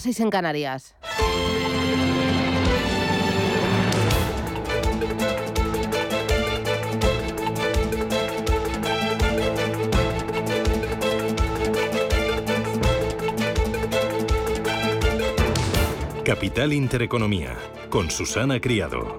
6 en Canarias. Capital Intereconomía, con Susana Criado.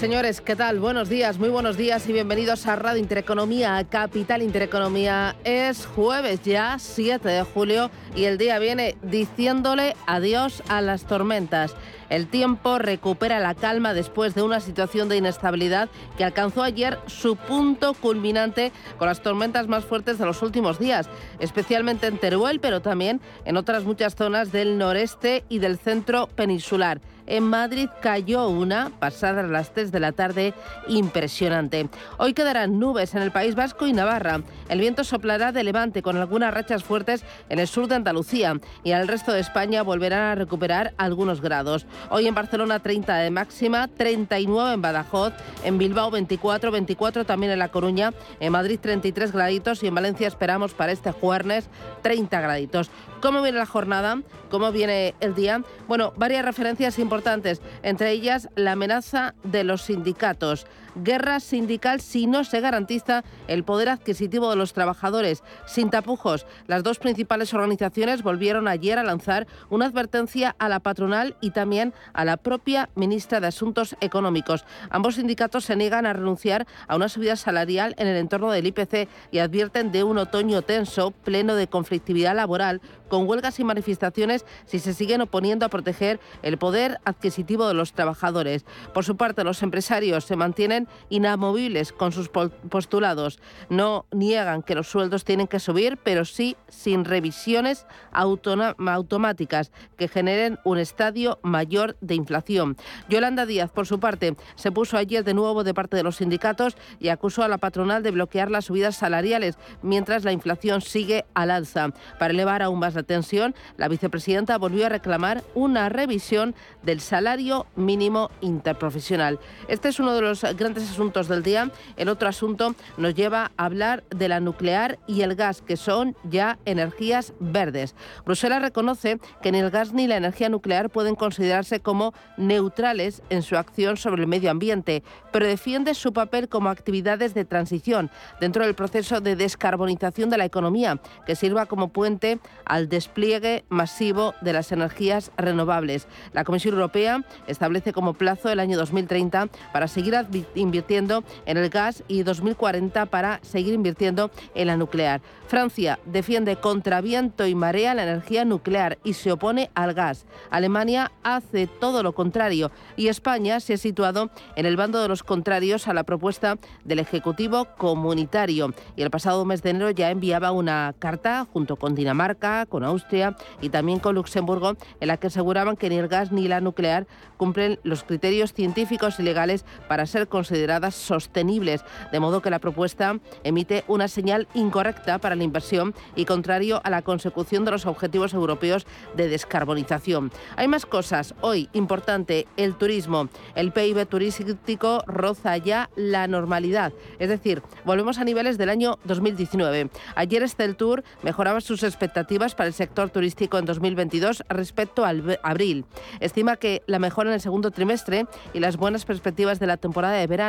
Señores, ¿qué tal? Buenos días, muy buenos días y bienvenidos a Radio Intereconomía, Capital Intereconomía. Es jueves ya, 7 de julio, y el día viene diciéndole adiós a las tormentas. El tiempo recupera la calma después de una situación de inestabilidad que alcanzó ayer su punto culminante con las tormentas más fuertes de los últimos días, especialmente en Teruel, pero también en otras muchas zonas del noreste y del centro peninsular. En Madrid cayó una, pasada las 3 de la tarde, impresionante. Hoy quedarán nubes en el País Vasco y Navarra. El viento soplará de levante con algunas rachas fuertes en el sur de Andalucía y al resto de España volverán a recuperar algunos grados. Hoy en Barcelona 30 de máxima, 39 en Badajoz, en Bilbao 24, 24 también en La Coruña, en Madrid 33 graditos y en Valencia esperamos para este jueves 30 graditos. ¿Cómo viene la jornada? ¿Cómo viene el día? Bueno, varias referencias importantes, entre ellas la amenaza de los sindicatos. Guerra sindical si no se garantiza el poder adquisitivo de los trabajadores. Sin tapujos, las dos principales organizaciones volvieron ayer a lanzar una advertencia a la patronal y también a la propia ministra de Asuntos Económicos. Ambos sindicatos se niegan a renunciar a una subida salarial en el entorno del IPC y advierten de un otoño tenso, pleno de conflictividad laboral, con huelgas y manifestaciones si se siguen oponiendo a proteger el poder adquisitivo de los trabajadores. Por su parte, los empresarios se mantienen inamovibles con sus postulados. No niegan que los sueldos tienen que subir, pero sí sin revisiones automáticas que generen un estadio mayor de inflación. Yolanda Díaz, por su parte, se puso ayer de nuevo de parte de los sindicatos y acusó a la patronal de bloquear las subidas salariales mientras la inflación sigue al alza. Para elevar aún más la tensión, la vicepresidenta volvió a reclamar una revisión del salario mínimo interprofesional. Este es uno de los grandes asuntos del día. El otro asunto nos lleva a hablar de la nuclear y el gas, que son ya energías verdes. Bruselas reconoce que ni el gas ni la energía nuclear pueden considerarse como neutrales en su acción sobre el medio ambiente, pero defiende su papel como actividades de transición dentro del proceso de descarbonización de la economía, que sirva como puente al despliegue masivo de las energías renovables. La Comisión Europea establece como plazo el año 2030 para seguir invirtiendo en el gas y 2040 para seguir invirtiendo en la nuclear. Francia defiende contra viento y marea la energía nuclear y se opone al gas. Alemania hace todo lo contrario y España se ha situado en el bando de los contrarios a la propuesta del Ejecutivo Comunitario. Y el pasado mes de enero ya enviaba una carta junto con Dinamarca, con Austria y también con Luxemburgo en la que aseguraban que ni el gas ni la nuclear cumplen los criterios científicos y legales para ser consideradas sostenibles, de modo que la propuesta emite una señal incorrecta para la inversión y contrario a la consecución de los objetivos europeos de descarbonización. Hay más cosas. Hoy, importante, el turismo. El PIB turístico roza ya la normalidad. Es decir, volvemos a niveles del año 2019. Ayer Tour mejoraba sus expectativas para el sector turístico en 2022 respecto al abril. Estima que la mejora en el segundo trimestre y las buenas perspectivas de la temporada de verano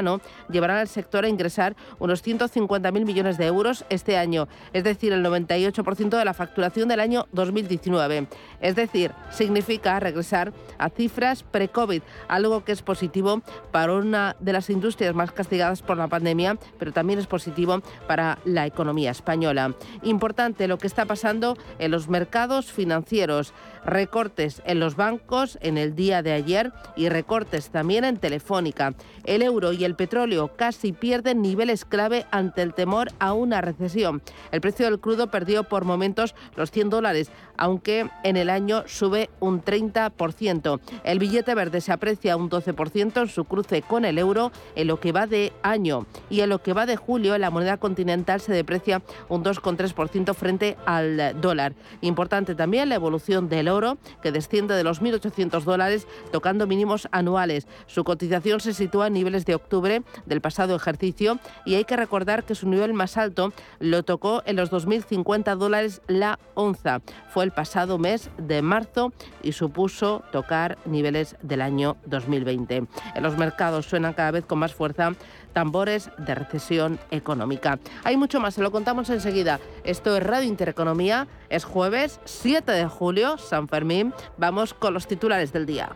llevarán al sector a ingresar unos 150.000 millones de euros este año, es decir, el 98% de la facturación del año 2019. Es decir, significa regresar a cifras pre-COVID, algo que es positivo para una de las industrias más castigadas por la pandemia, pero también es positivo para la economía española. Importante lo que está pasando en los mercados financieros. Recortes en los bancos en el día de ayer y recortes también en Telefónica. El euro y el petróleo casi pierden niveles clave ante el temor a una recesión. El precio del crudo perdió por momentos los 100 dólares, aunque en el año sube un 30%. El billete verde se aprecia un 12% en su cruce con el euro en lo que va de año y en lo que va de julio la moneda continental se deprecia un 2,3% frente al dólar. Importante también la evolución del oro, que desciende de los 1.800 dólares, tocando mínimos anuales. Su cotización se sitúa en niveles de octubre octubre del pasado ejercicio y hay que recordar que su nivel más alto lo tocó en los 2.050 dólares la onza. Fue el pasado mes de marzo y supuso tocar niveles del año 2020. En los mercados suenan cada vez con más fuerza tambores de recesión económica. Hay mucho más, se lo contamos enseguida. Esto es Radio Intereconomía, es jueves 7 de julio, San Fermín. Vamos con los titulares del día.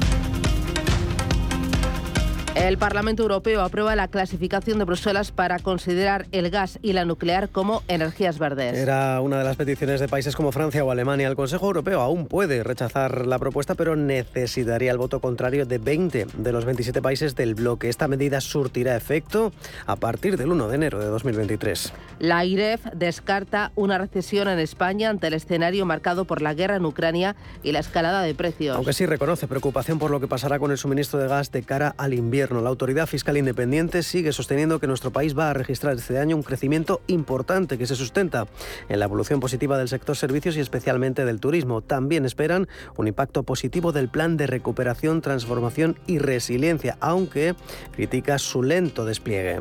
El Parlamento Europeo aprueba la clasificación de Bruselas para considerar el gas y la nuclear como energías verdes. Era una de las peticiones de países como Francia o Alemania. El Consejo Europeo aún puede rechazar la propuesta, pero necesitaría el voto contrario de 20 de los 27 países del bloque. Esta medida surtirá efecto a partir del 1 de enero de 2023. La IREF descarta una recesión en España ante el escenario marcado por la guerra en Ucrania y la escalada de precios. Aunque sí reconoce preocupación por lo que pasará con el suministro de gas de cara al invierno la Autoridad Fiscal Independiente sigue sosteniendo que nuestro país va a registrar este año un crecimiento importante que se sustenta en la evolución positiva del sector servicios y especialmente del turismo. También esperan un impacto positivo del plan de recuperación, transformación y resiliencia, aunque critica su lento despliegue.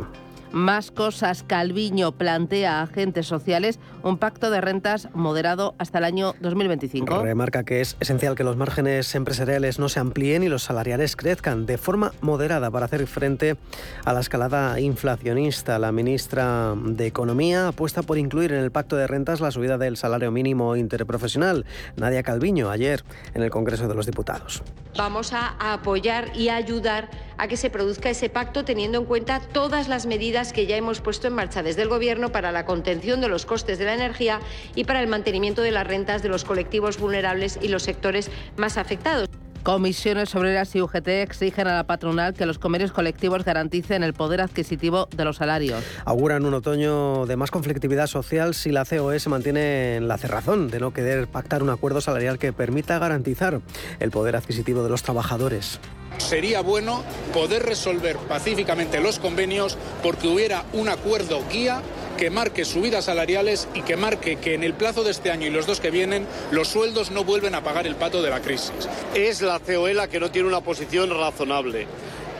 Más cosas. Calviño plantea a agentes sociales un pacto de rentas moderado hasta el año 2025. Remarca que es esencial que los márgenes empresariales no se amplíen y los salariales crezcan de forma moderada para hacer frente a la escalada inflacionista. La ministra de Economía apuesta por incluir en el pacto de rentas la subida del salario mínimo interprofesional. Nadia Calviño ayer en el Congreso de los Diputados. Vamos a apoyar y ayudar a que se produzca ese pacto teniendo en cuenta todas las medidas que ya hemos puesto en marcha desde el Gobierno para la contención de los costes de la energía y para el mantenimiento de las rentas de los colectivos vulnerables y los sectores más afectados. Comisiones Obreras y UGT exigen a la patronal que los convenios colectivos garanticen el poder adquisitivo de los salarios. Auguran un otoño de más conflictividad social si la COE se mantiene en la cerrazón de no querer pactar un acuerdo salarial que permita garantizar el poder adquisitivo de los trabajadores. Sería bueno poder resolver pacíficamente los convenios porque hubiera un acuerdo guía que marque subidas salariales y que marque que en el plazo de este año y los dos que vienen los sueldos no vuelven a pagar el pato de la crisis. Es la COE la que no tiene una posición razonable.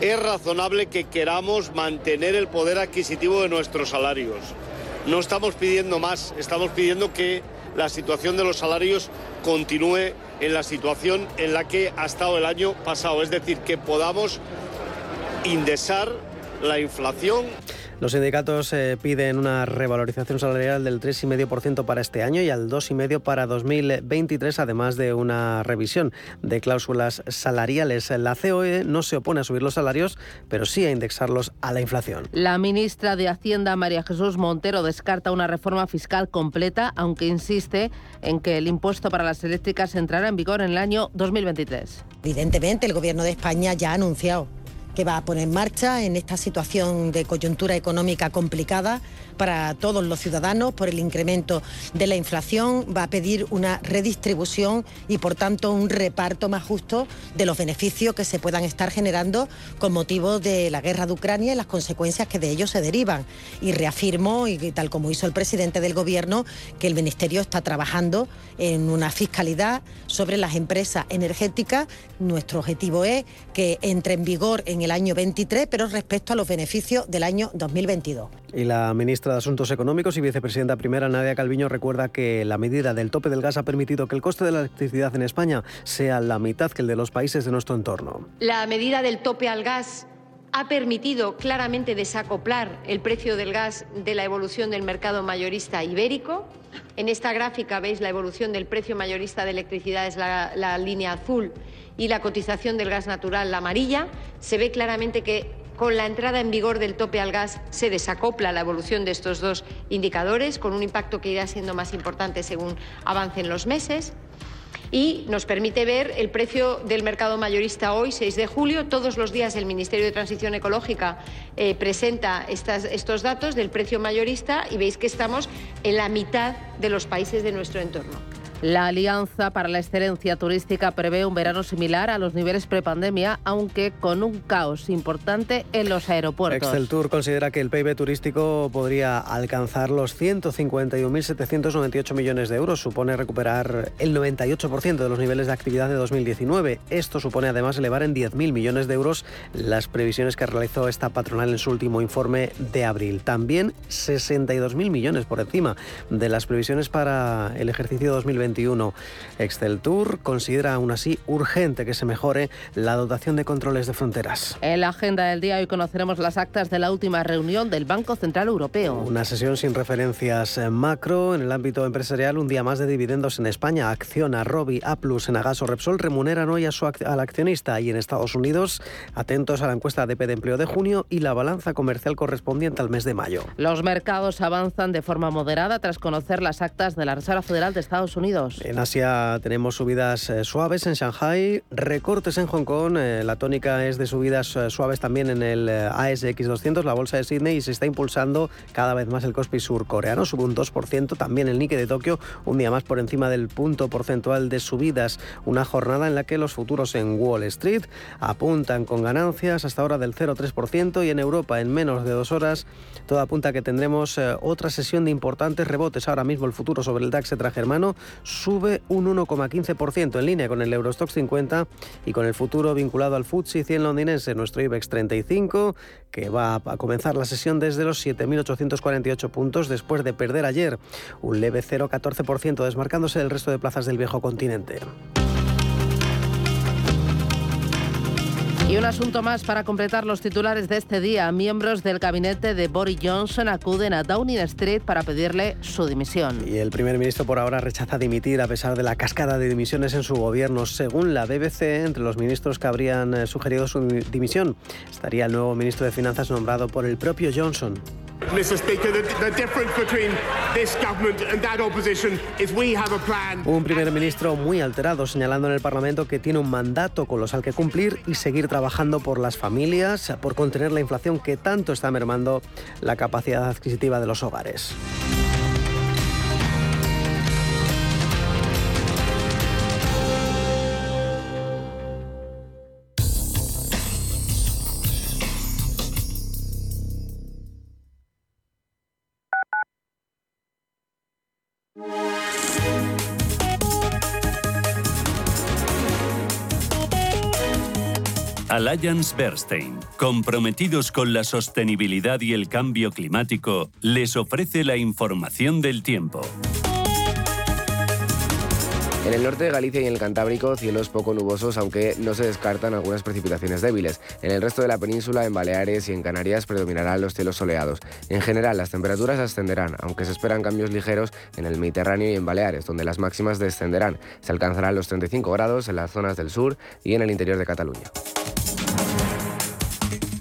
Es razonable que queramos mantener el poder adquisitivo de nuestros salarios. No estamos pidiendo más, estamos pidiendo que la situación de los salarios continúe en la situación en la que ha estado el año pasado, es decir, que podamos indexar la inflación los sindicatos eh, piden una revalorización salarial del 3,5% para este año y al 2,5% para 2023, además de una revisión de cláusulas salariales. La COE no se opone a subir los salarios, pero sí a indexarlos a la inflación. La ministra de Hacienda, María Jesús Montero, descarta una reforma fiscal completa, aunque insiste en que el impuesto para las eléctricas entrará en vigor en el año 2023. Evidentemente, el Gobierno de España ya ha anunciado que va a poner en marcha en esta situación de coyuntura económica complicada para todos los ciudadanos por el incremento de la inflación, va a pedir una redistribución y por tanto un reparto más justo de los beneficios que se puedan estar generando con motivo de la guerra de Ucrania y las consecuencias que de ello se derivan. Y reafirmo, y tal como hizo el presidente del Gobierno, que el Ministerio está trabajando en una fiscalidad sobre las empresas energéticas. Nuestro objetivo es que entre en vigor en el año 23, pero respecto a los beneficios del año 2022. Y la ministra de Asuntos Económicos y vicepresidenta primera, Nadia Calviño, recuerda que la medida del tope del gas ha permitido que el coste de la electricidad en España sea la mitad que el de los países de nuestro entorno. La medida del tope al gas ha permitido claramente desacoplar el precio del gas de la evolución del mercado mayorista ibérico. En esta gráfica veis la evolución del precio mayorista de electricidad, es la, línea azul, y la cotización del gas natural, la amarilla. Se ve claramente que con la entrada en vigor del tope al gas se desacopla la evolución de estos dos indicadores, con un impacto que irá siendo más importante según avancen los meses. Y nos permite ver el precio del mercado mayorista hoy, 6 de julio. Todos los días el Ministerio de Transición Ecológica eh, presenta estos datos del precio mayorista y veis que estamos en la mitad de los países de nuestro entorno. La Alianza para la Excelencia Turística prevé un verano similar a los niveles prepandemia, aunque con un caos importante en los aeropuertos. Excel Tour considera que el PIB turístico podría alcanzar los 151.798 millones de euros. Supone recuperar el 98% de los niveles de actividad de 2019. Esto supone además elevar en 10.000 millones de euros las previsiones que realizó esta patronal en su último informe de abril. También 62.000 millones por encima de las previsiones para el ejercicio 2020 Excel Tour considera aún así urgente que se mejore la dotación de controles de fronteras. En la agenda del día hoy conoceremos las actas de la última reunión del Banco Central Europeo. Una sesión sin referencias macro en el ámbito empresarial, un día más de dividendos en España. Acciona, Robi, Aplus, Enagas o Repsol remuneran hoy a su, al accionista y en Estados Unidos, atentos a la encuesta de de empleo de junio y la balanza comercial correspondiente al mes de mayo. Los mercados avanzan de forma moderada tras conocer las actas de la Reserva Federal de Estados Unidos. En Asia tenemos subidas eh, suaves en Shanghai, recortes en Hong Kong, eh, la tónica es de subidas eh, suaves también en el ASX 200, la bolsa de Sydney, y se está impulsando cada vez más el Kospi surcoreano, sube un 2%, también el Nikkei de Tokio, un día más por encima del punto porcentual de subidas, una jornada en la que los futuros en Wall Street apuntan con ganancias hasta ahora del 0,3% y en Europa en menos de dos horas todo apunta a que tendremos otra sesión de importantes rebotes. Ahora mismo el futuro sobre el DAX germano sube un 1,15% en línea con el Eurostox 50 y con el futuro vinculado al FTSE 100 londinense, nuestro IBEX 35, que va a comenzar la sesión desde los 7.848 puntos después de perder ayer un leve 0,14% desmarcándose del resto de plazas del viejo continente. Y un asunto más para completar los titulares de este día. Miembros del gabinete de Boris Johnson acuden a Downing Street para pedirle su dimisión. Y el primer ministro por ahora rechaza dimitir a pesar de la cascada de dimisiones en su gobierno. Según la BBC, entre los ministros que habrían eh, sugerido su dimisión estaría el nuevo ministro de Finanzas nombrado por el propio Johnson. Un primer ministro muy alterado, señalando en el Parlamento que tiene un mandato con los al que cumplir y seguir trabajando por las familias, por contener la inflación que tanto está mermando la capacidad adquisitiva de los hogares. Alliance Bernstein, comprometidos con la sostenibilidad y el cambio climático, les ofrece la información del tiempo. En el norte de Galicia y en el Cantábrico, cielos poco nubosos, aunque no se descartan algunas precipitaciones débiles. En el resto de la península, en Baleares y en Canarias, predominarán los cielos soleados. En general, las temperaturas ascenderán, aunque se esperan cambios ligeros en el Mediterráneo y en Baleares, donde las máximas descenderán. Se alcanzarán los 35 grados en las zonas del sur y en el interior de Cataluña.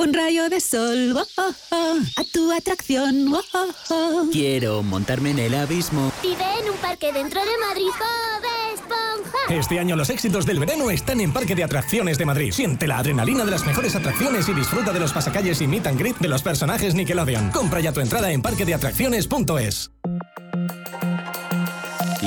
Un rayo de sol, a tu atracción. Quiero montarme en el abismo. Vive en un parque dentro de Madrid, Bob Esponja. Este año los éxitos del verano están en Parque de Atracciones de Madrid. Siente la adrenalina de las mejores atracciones y disfruta de los pasacalles y meet and greet de los personajes Nickelodeon. Compra ya tu entrada en parquedeatracciones.es.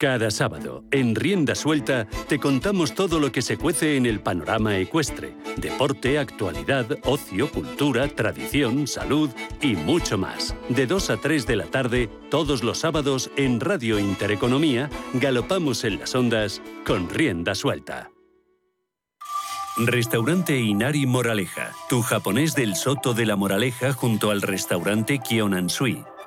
Cada sábado, en Rienda Suelta, te contamos todo lo que se cuece en el panorama ecuestre. Deporte, actualidad, ocio, cultura, tradición, salud y mucho más. De 2 a 3 de la tarde, todos los sábados, en Radio Intereconomía, galopamos en las ondas con Rienda Suelta. Restaurante Inari Moraleja, tu japonés del Soto de la Moraleja junto al restaurante Kionansui.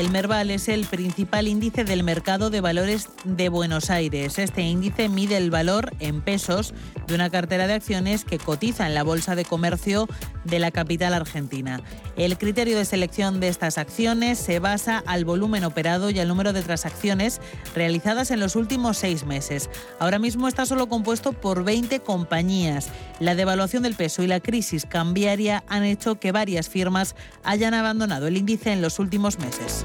El Merval es el principal índice del mercado de valores de Buenos Aires. Este índice mide el valor en pesos de una cartera de acciones que cotiza en la Bolsa de Comercio de la capital argentina. El criterio de selección de estas acciones se basa al volumen operado y al número de transacciones realizadas en los últimos seis meses. Ahora mismo está solo compuesto por 20 compañías. La devaluación del peso y la crisis cambiaria han hecho que varias firmas hayan abandonado el índice en los últimos meses.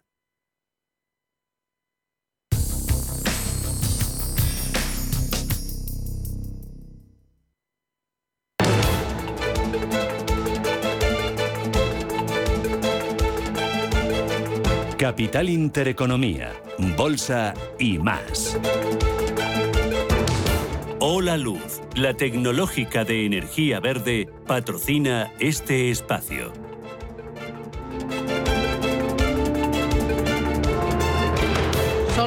Capital Intereconomía, Bolsa y más. Hola Luz, la tecnológica de energía verde, patrocina este espacio.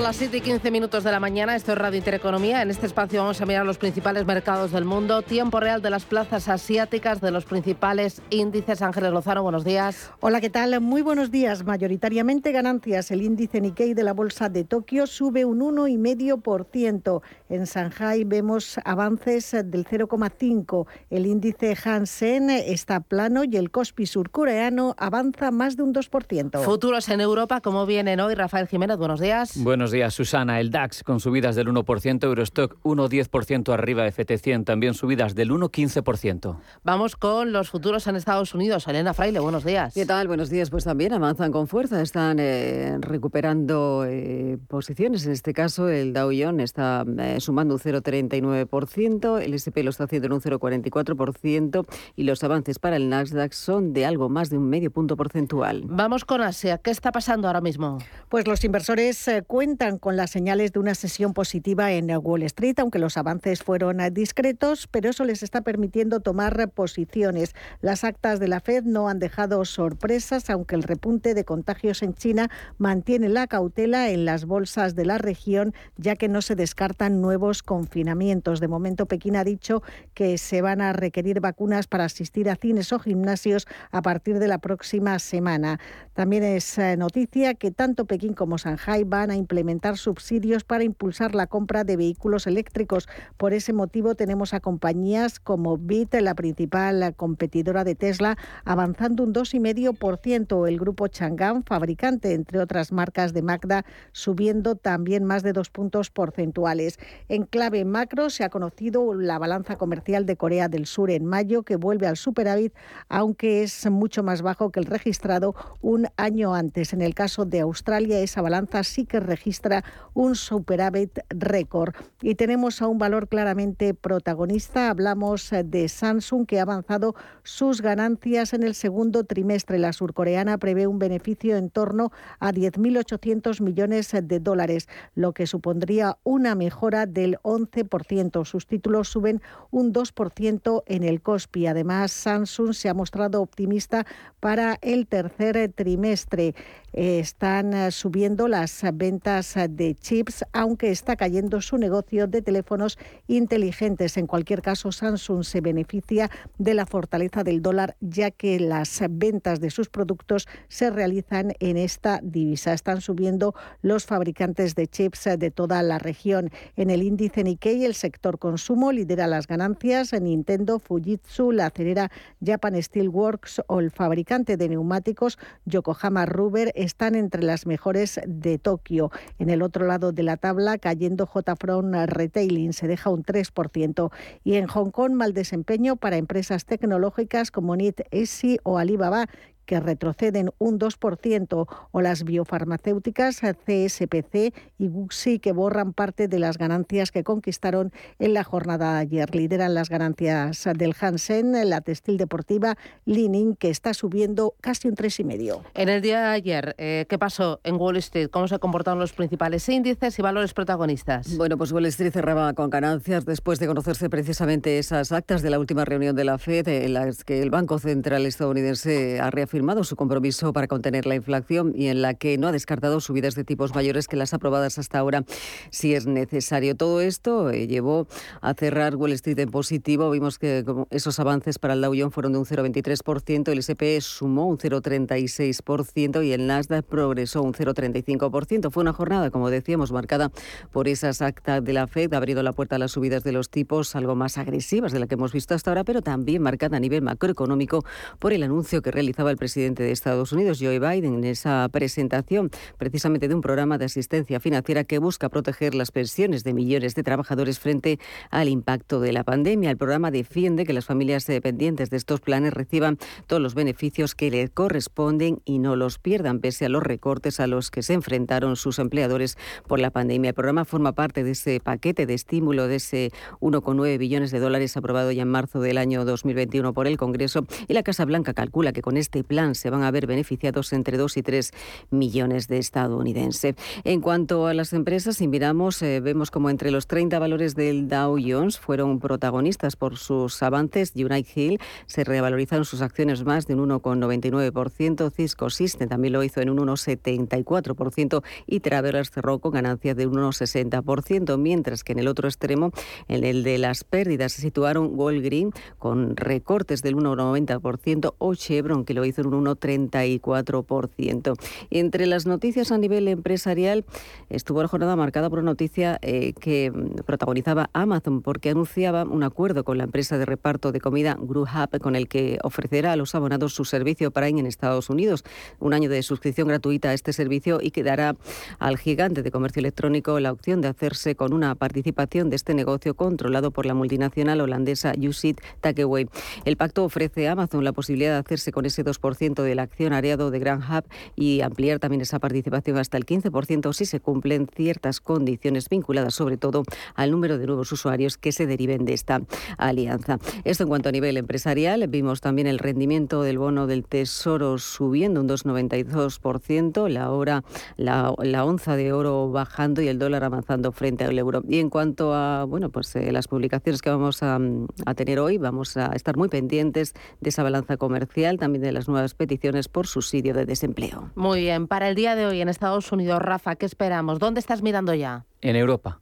Las 7 y 15 minutos de la mañana, esto es Radio Intereconomía. En este espacio vamos a mirar los principales mercados del mundo, tiempo real de las plazas asiáticas, de los principales índices. Ángeles Lozano, buenos días. Hola, ¿qué tal? Muy buenos días. Mayoritariamente ganancias. El índice Nikkei de la Bolsa de Tokio sube un 1,5%. En Shanghai vemos avances del 0,5%. El índice Hansen está plano y el Kospi surcoreano avanza más de un 2%. Futuros en Europa, ¿cómo vienen hoy? Rafael Jiménez, buenos días. Buenos días, Susana. El DAX con subidas del 1%, Eurostock 1,10% arriba, FT100 también subidas del 1,15%. Vamos con los futuros en Estados Unidos. Elena Fraile, buenos días. ¿Qué tal? Buenos días. Pues también avanzan con fuerza, están eh, recuperando eh, posiciones. En este caso, el Dow Jones está eh, sumando un 0,39%, el SP lo está haciendo en un 0,44% y los avances para el Nasdaq son de algo más de un medio punto porcentual. Vamos con Asia. ¿Qué está pasando ahora mismo? Pues los inversores cuentan con las señales de una sesión positiva en Wall Street, aunque los avances fueron discretos, pero eso les está permitiendo tomar posiciones. Las actas de la Fed no han dejado sorpresas, aunque el repunte de contagios en China mantiene la cautela en las bolsas de la región, ya que no se descartan nuevos confinamientos. De momento, Pekín ha dicho que se van a requerir vacunas para asistir a cines o gimnasios a partir de la próxima semana. También es eh, noticia que tanto Pekín como Shanghai van a implementar subsidios para impulsar la compra de vehículos eléctricos. Por ese motivo tenemos a compañías como BIT, la principal competidora de Tesla, avanzando un 2,5%. El grupo Chang'an, fabricante entre otras marcas de Magda, subiendo también más de dos puntos porcentuales. En clave macro se ha conocido la balanza comercial de Corea del Sur en mayo, que vuelve al superávit, aunque es mucho más bajo que el registrado un año antes. En el caso de Australia, esa balanza sí que registra un superávit récord. Y tenemos a un valor claramente protagonista. Hablamos de Samsung, que ha avanzado sus ganancias en el segundo trimestre. La surcoreana prevé un beneficio en torno a 10.800 millones de dólares, lo que supondría una mejora del 11%. Sus títulos suben un 2% en el COSPI. Además, Samsung se ha mostrado optimista para el tercer trimestre. Están subiendo las ventas de chips, aunque está cayendo su negocio de teléfonos inteligentes. En cualquier caso, Samsung se beneficia de la fortaleza del dólar, ya que las ventas de sus productos se realizan en esta divisa. Están subiendo los fabricantes de chips de toda la región. En el índice Nikkei, el sector consumo lidera las ganancias. Nintendo, Fujitsu, la acerera Japan Steel Works o el fabricante de neumáticos Yokohama Rubber están entre las mejores de Tokio. En el otro lado de la tabla, cayendo J-Front Retailing, se deja un 3%. Y en Hong Kong, mal desempeño para empresas tecnológicas como NIT, ESI o Alibaba, que retroceden un 2%, o las biofarmacéuticas CSPC y Guxi, que borran parte de las ganancias que conquistaron en la jornada de ayer. Lideran las ganancias del Hansen, la textil deportiva Lining, que está subiendo casi un 3,5. En el día de ayer, eh, ¿qué pasó en Wall Street? ¿Cómo se comportaron los principales índices y valores protagonistas? Bueno, pues Wall Street cerraba con ganancias después de conocerse precisamente esas actas de la última reunión de la FED, en las que el Banco Central estadounidense ha reafirmado reafirmado su compromiso para contener la inflación y en la que no ha descartado subidas de tipos mayores que las aprobadas hasta ahora si es necesario. Todo esto eh, llevó a cerrar Wall Street en positivo. Vimos que esos avances para el Dow Jones fueron de un 0,23%, el S&P sumó un 0,36% y el Nasdaq progresó un 0,35%. Fue una jornada, como decíamos, marcada por esas actas de la Fed, ha abrido la puerta a las subidas de los tipos algo más agresivas de la que hemos visto hasta ahora, pero también marcada a nivel macroeconómico por el anuncio que realizaba el presidente de Estados Unidos, Joe Biden, en esa presentación precisamente de un programa de asistencia financiera que busca proteger las pensiones de millones de trabajadores frente al impacto de la pandemia. El programa defiende que las familias dependientes de estos planes reciban todos los beneficios que les corresponden y no los pierdan, pese a los recortes a los que se enfrentaron sus empleadores por la pandemia. El programa forma parte de ese paquete de estímulo de ese 1,9 billones de dólares aprobado ya en marzo del año 2021 por el Congreso y la Casa Blanca calcula que con este plan se van a ver beneficiados entre 2 y 3 millones de estadounidenses. En cuanto a las empresas, si miramos, eh, vemos como entre los 30 valores del Dow Jones fueron protagonistas por sus avances. United Hill se revalorizaron sus acciones más de un 1,99%. Cisco System también lo hizo en un 1,74% y Travelers cerró con ganancias de un 1,60%, mientras que en el otro extremo, en el de las pérdidas, se situaron Walgreen con recortes del 1,90% o Chevron que lo hizo un 1,34%. Entre las noticias a nivel empresarial estuvo la jornada marcada por una noticia eh, que protagonizaba Amazon porque anunciaba un acuerdo con la empresa de reparto de comida Grubhub con el que ofrecerá a los abonados su servicio Prime en Estados Unidos, un año de suscripción gratuita a este servicio y que dará al gigante de comercio electrónico la opción de hacerse con una participación de este negocio controlado por la multinacional holandesa Usit Takeway. El pacto ofrece a Amazon la posibilidad de hacerse con ese 2% del accionariado de Grand Hub y ampliar también esa participación hasta el 15% si se cumplen ciertas condiciones vinculadas sobre todo al número de nuevos usuarios que se deriven de esta alianza. Esto en cuanto a nivel empresarial, vimos también el rendimiento del bono del Tesoro subiendo un 2,92%, la hora la, la onza de oro bajando y el dólar avanzando frente al euro. Y en cuanto a bueno, pues eh, las publicaciones que vamos a, a tener hoy, vamos a estar muy pendientes de esa balanza comercial, también de las nuevas peticiones por subsidio de desempleo. Muy bien, para el día de hoy en Estados Unidos, Rafa, ¿qué esperamos? ¿Dónde estás mirando ya? En Europa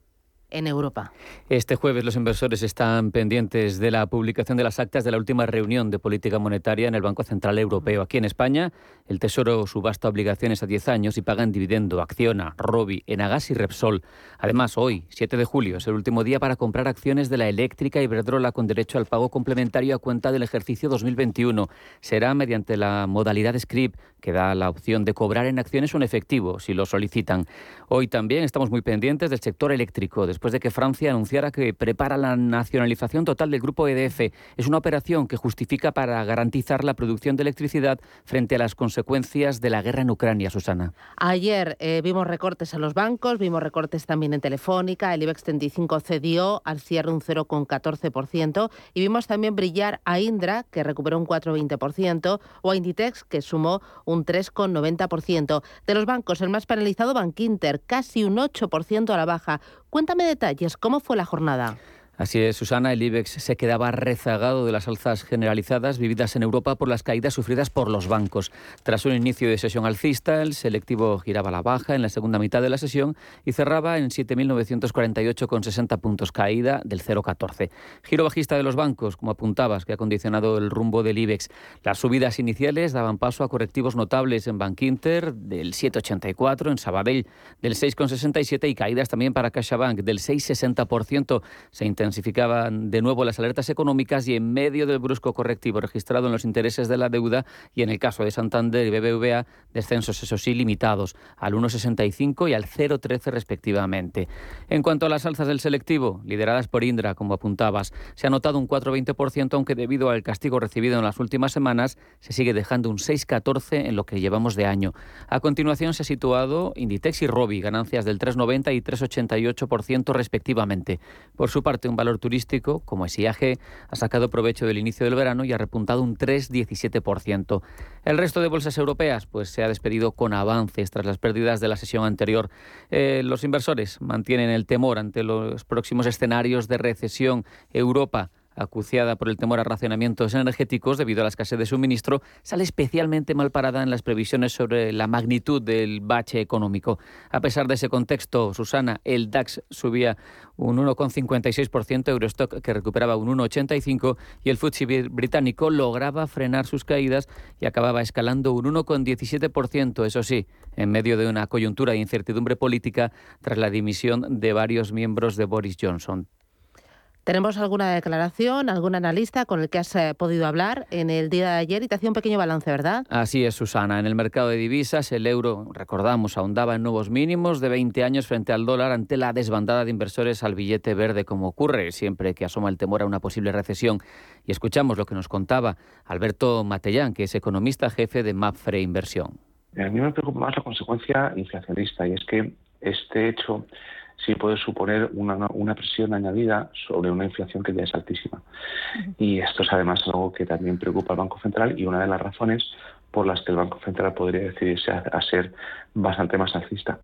en Europa. Este jueves los inversores están pendientes de la publicación de las actas de la última reunión de política monetaria en el Banco Central Europeo. Aquí en España, el Tesoro subasta obligaciones a 10 años y pagan dividendo Acciona, Robi, Enagas y Repsol. Además, hoy, 7 de julio, es el último día para comprar acciones de la eléctrica Iberdrola con derecho al pago complementario a cuenta del ejercicio 2021. Será mediante la modalidad script que da la opción de cobrar en acciones un efectivo si lo solicitan. Hoy también estamos muy pendientes del sector eléctrico después de que Francia anunciara que prepara la nacionalización total del grupo EDF. Es una operación que justifica para garantizar la producción de electricidad frente a las consecuencias de la guerra en Ucrania, Susana. Ayer eh, vimos recortes en los bancos, vimos recortes también en Telefónica, el IBEX 35 cedió al cierre un 0,14% y vimos también brillar a Indra, que recuperó un 4,20%, o a Inditex, que sumó un 3,90%. De los bancos, el más penalizado, Bankinter, casi un 8% a la baja. Cuéntame detalles, ¿cómo fue la jornada? Así es, Susana, el IBEX se quedaba rezagado de las alzas generalizadas vividas en Europa por las caídas sufridas por los bancos. Tras un inicio de sesión alcista, el selectivo giraba a la baja en la segunda mitad de la sesión y cerraba en 7.948,60 puntos, caída del 0,14. Giro bajista de los bancos, como apuntabas, que ha condicionado el rumbo del IBEX. Las subidas iniciales daban paso a correctivos notables en Bankinter del 7,84, en Sabadell del 6,67 y caídas también para CaixaBank del 6,60%. Se intensificaban de nuevo las alertas económicas y en medio del brusco correctivo registrado en los intereses de la deuda y en el caso de Santander y BBVA, descensos, eso sí, limitados al 1,65 y al 0,13 respectivamente. En cuanto a las alzas del selectivo, lideradas por Indra, como apuntabas, se ha notado un 4,20%, aunque debido al castigo recibido en las últimas semanas, se sigue dejando un 6,14 en lo que llevamos de año. A continuación se ha situado Inditex y Robi, ganancias del 3,90 y 3,88% respectivamente. Por su parte, un valor turístico como es IAG ha sacado provecho del inicio del verano y ha repuntado un 3,17%. El resto de bolsas europeas pues, se ha despedido con avances tras las pérdidas de la sesión anterior. Eh, los inversores mantienen el temor ante los próximos escenarios de recesión. Europa acuciada por el temor a racionamientos energéticos debido a la escasez de suministro, sale especialmente mal parada en las previsiones sobre la magnitud del bache económico. A pesar de ese contexto, Susana, el DAX subía un 1,56%, Eurostock que recuperaba un 1,85% y el FTSE británico lograba frenar sus caídas y acababa escalando un 1,17%, eso sí, en medio de una coyuntura de incertidumbre política tras la dimisión de varios miembros de Boris Johnson. ¿Tenemos alguna declaración, algún analista con el que has eh, podido hablar en el día de ayer y te hacía un pequeño balance, verdad? Así es, Susana. En el mercado de divisas, el euro, recordamos, ahondaba en nuevos mínimos de 20 años frente al dólar ante la desbandada de inversores al billete verde, como ocurre siempre que asoma el temor a una posible recesión. Y escuchamos lo que nos contaba Alberto Matellán, que es economista jefe de Mapfre Inversión. A mí me preocupa más la consecuencia inflacionista y es que este hecho sí puede suponer una, presión añadida sobre una inflación que ya es altísima. Y esto es además algo que también preocupa al Banco Central y una de las razones por las que el Banco Central podría decidirse a ser bastante más alcista.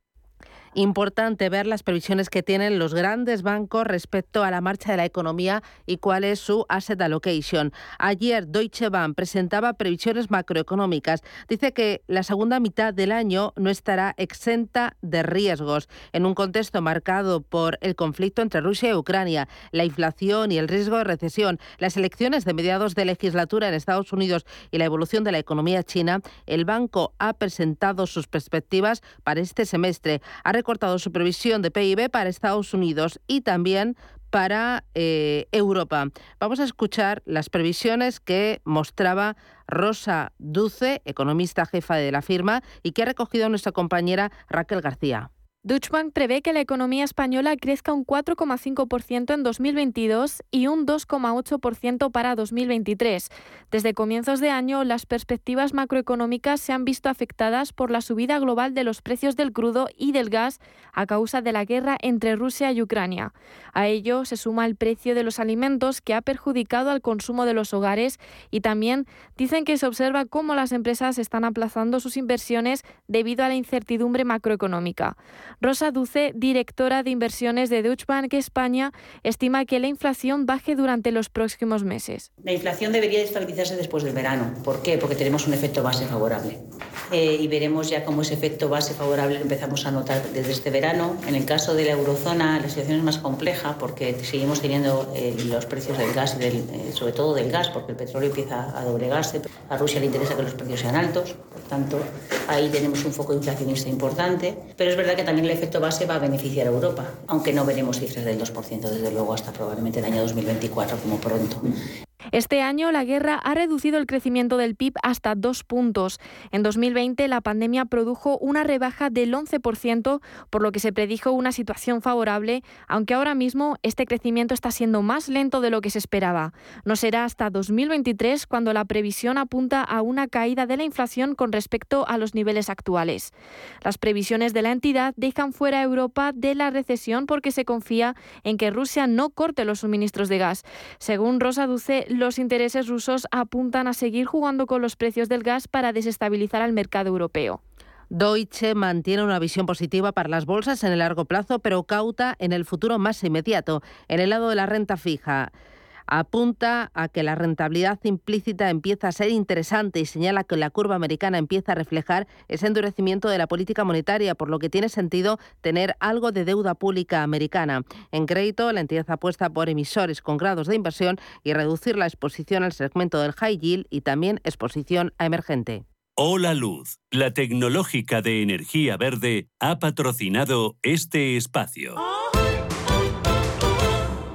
Importante ver las previsiones que tienen los grandes bancos respecto a la marcha de la economía y cuál es su asset allocation. Ayer Deutsche Bank presentaba previsiones macroeconómicas. Dice que la segunda mitad del año no estará exenta de riesgos en un contexto marcado por el conflicto entre Rusia y Ucrania, la inflación y el riesgo de recesión, las elecciones de mediados de legislatura en Estados Unidos y la evolución de la economía china. El banco ha presentado sus perspectivas para este semestre recortado su previsión de PIB para Estados Unidos y también para eh, Europa. Vamos a escuchar las previsiones que mostraba Rosa Duce, economista jefa de la firma, y que ha recogido nuestra compañera Raquel García. Deutsche Bank prevé que la economía española crezca un 4,5% en 2022 y un 2,8% para 2023. Desde comienzos de año, las perspectivas macroeconómicas se han visto afectadas por la subida global de los precios del crudo y del gas a causa de la guerra entre Rusia y Ucrania. A ello se suma el precio de los alimentos que ha perjudicado al consumo de los hogares y también dicen que se observa cómo las empresas están aplazando sus inversiones debido a la incertidumbre macroeconómica. Rosa Duce, directora de inversiones de Deutsche Bank España, estima que la inflación baje durante los próximos meses. La inflación debería estabilizarse después del verano. ¿Por qué? Porque tenemos un efecto base favorable. Eh, y veremos ya cómo ese efecto base favorable empezamos a notar desde este verano. En el caso de la eurozona, la situación es más compleja porque seguimos teniendo eh, los precios del gas, del, eh, sobre todo del gas, porque el petróleo empieza a doblegarse. A Rusia le interesa que los precios sean altos, por tanto, ahí tenemos un foco inflacionista importante. Pero es verdad que también el efecto base va a beneficiar a Europa, aunque no veremos cifras del 2% desde luego hasta probablemente el año 2024 como pronto. Este año la guerra ha reducido el crecimiento del PIB hasta dos puntos. En 2020 la pandemia produjo una rebaja del 11%, por lo que se predijo una situación favorable, aunque ahora mismo este crecimiento está siendo más lento de lo que se esperaba. No será hasta 2023 cuando la previsión apunta a una caída de la inflación con respecto a los niveles actuales. Las previsiones de la entidad dejan fuera a Europa de la recesión porque se confía en que Rusia no corte los suministros de gas. Según Rosa Duce, los intereses rusos apuntan a seguir jugando con los precios del gas para desestabilizar al mercado europeo. Deutsche mantiene una visión positiva para las bolsas en el largo plazo, pero cauta en el futuro más inmediato, en el lado de la renta fija apunta a que la rentabilidad implícita empieza a ser interesante y señala que la curva americana empieza a reflejar ese endurecimiento de la política monetaria, por lo que tiene sentido tener algo de deuda pública americana. En crédito, la entidad apuesta por emisores con grados de inversión y reducir la exposición al segmento del high yield y también exposición a emergente. Hola Luz, la tecnológica de energía verde, ha patrocinado este espacio.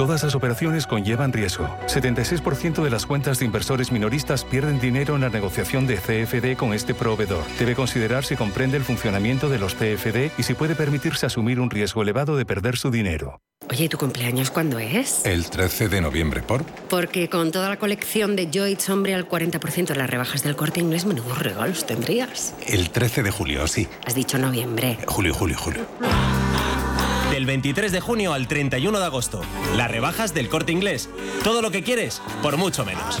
Todas las operaciones conllevan riesgo. 76% de las cuentas de inversores minoristas pierden dinero en la negociación de CFD con este proveedor. Debe considerar si comprende el funcionamiento de los CFD y si puede permitirse asumir un riesgo elevado de perder su dinero. Oye, ¿y tu cumpleaños cuándo es? El 13 de noviembre, ¿por? Porque con toda la colección de Joyce Hombre al 40% de las rebajas del corte inglés, menudos regalos tendrías. El 13 de julio, sí. Has dicho noviembre. Julio, julio, julio. Del 23 de junio al 31 de agosto. Las rebajas del corte inglés. Todo lo que quieres, por mucho menos.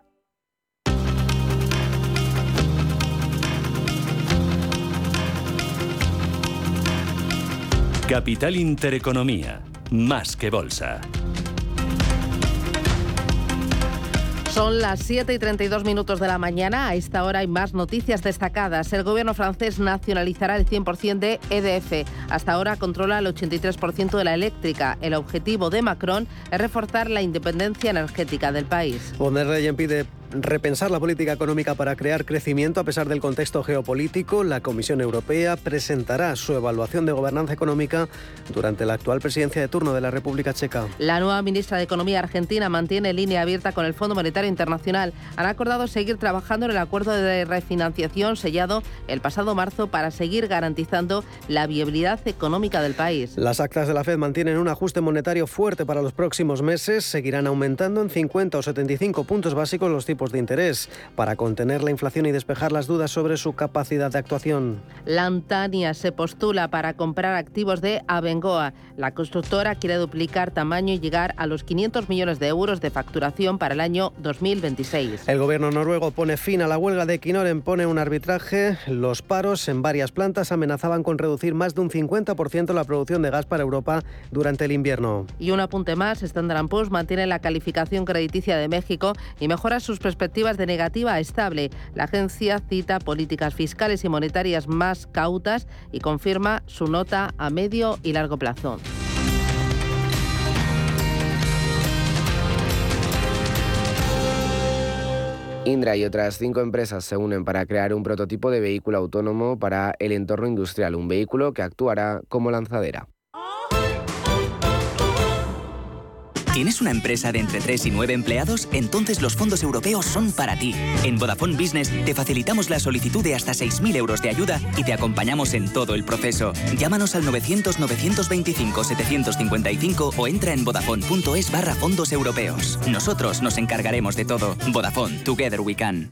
Capital Intereconomía, más que bolsa. Son las 7 y 32 minutos de la mañana. A esta hora hay más noticias destacadas. El gobierno francés nacionalizará el 100% de EDF. Hasta ahora controla el 83% de la eléctrica. El objetivo de Macron es reforzar la independencia energética del país. Von der Leyen pide repensar la política económica para crear crecimiento a pesar del contexto geopolítico. La Comisión Europea presentará su evaluación de gobernanza económica durante la actual presidencia de turno de la República Checa. La nueva ministra de Economía argentina mantiene línea abierta con el Fondo Monetario Internacional. Han acordado seguir trabajando en el acuerdo de refinanciación sellado el pasado marzo para seguir garantizando la viabilidad económica del país. Las actas de la Fed mantienen un ajuste monetario fuerte para los próximos meses. Seguirán aumentando en 50 o 75 puntos básicos los tipos de interés para contener la inflación y despejar las dudas sobre su capacidad de actuación. Lantania se postula para comprar activos de Abengoa. La constructora quiere duplicar tamaño y llegar a los 500 millones de euros de facturación para el año 2026. El gobierno noruego pone fin a la huelga de Equinor, impone un arbitraje. Los paros en varias plantas amenazaban con reducir más de un 50% la producción de gas para Europa durante el invierno. Y un apunte más, Standard Poor's mantiene la calificación crediticia de México y mejora sus perspectivas de negativa estable. La agencia cita políticas fiscales y monetarias más cautas y confirma su nota a medio y largo plazo. Indra y otras cinco empresas se unen para crear un prototipo de vehículo autónomo para el entorno industrial, un vehículo que actuará como lanzadera. ¿Tienes una empresa de entre 3 y 9 empleados? Entonces los fondos europeos son para ti. En Vodafone Business te facilitamos la solicitud de hasta 6.000 euros de ayuda y te acompañamos en todo el proceso. Llámanos al 900-925-755 o entra en vodafone.es barra fondos europeos. Nosotros nos encargaremos de todo. Vodafone, Together We Can.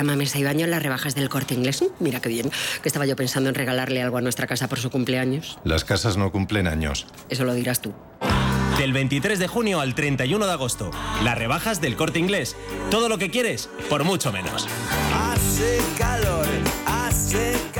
cama, mesa y baño en las rebajas del corte inglés. Mira qué bien, que estaba yo pensando en regalarle algo a nuestra casa por su cumpleaños. Las casas no cumplen años. Eso lo dirás tú. Del 23 de junio al 31 de agosto. Las rebajas del corte inglés. Todo lo que quieres, por mucho menos. Hace calor, hace calor.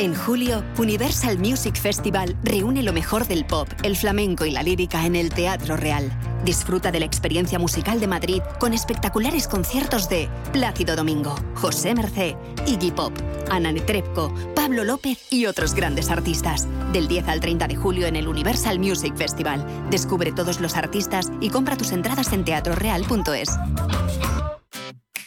En julio, Universal Music Festival reúne lo mejor del pop, el flamenco y la lírica en el Teatro Real. Disfruta de la experiencia musical de Madrid con espectaculares conciertos de Plácido Domingo, José Mercé, Iggy Pop, Ana Netrebko, Pablo López y otros grandes artistas. Del 10 al 30 de julio en el Universal Music Festival. Descubre todos los artistas y compra tus entradas en teatroreal.es.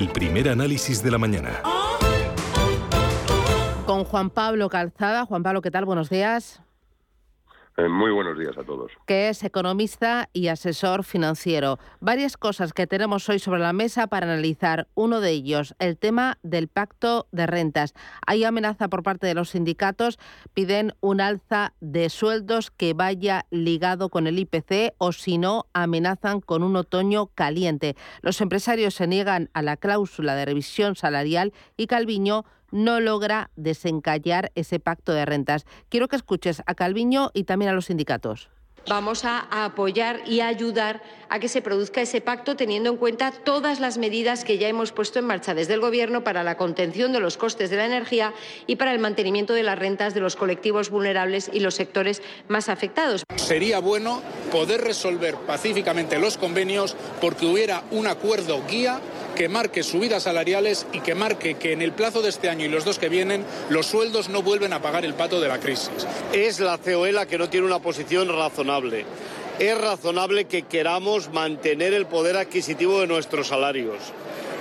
El primer análisis de la mañana. Con Juan Pablo Calzada. Juan Pablo, ¿qué tal? Buenos días. Eh, muy buenos días a todos. Que es economista y asesor financiero. Varias cosas que tenemos hoy sobre la mesa para analizar. Uno de ellos, el tema del pacto de rentas. Hay amenaza por parte de los sindicatos, piden un alza de sueldos que vaya ligado con el IPC o si no, amenazan con un otoño caliente. Los empresarios se niegan a la cláusula de revisión salarial y Calviño no logra desencallar ese pacto de rentas. Quiero que escuches a Calviño y también a los sindicatos. Vamos a apoyar y a ayudar a que se produzca ese pacto teniendo en cuenta todas las medidas que ya hemos puesto en marcha desde el Gobierno para la contención de los costes de la energía y para el mantenimiento de las rentas de los colectivos vulnerables y los sectores más afectados. Sería bueno poder resolver pacíficamente los convenios porque hubiera un acuerdo guía que marque subidas salariales y que marque que en el plazo de este año y los dos que vienen los sueldos no vuelven a pagar el pato de la crisis. Es la COE la que no tiene una posición razonable. Es razonable que queramos mantener el poder adquisitivo de nuestros salarios.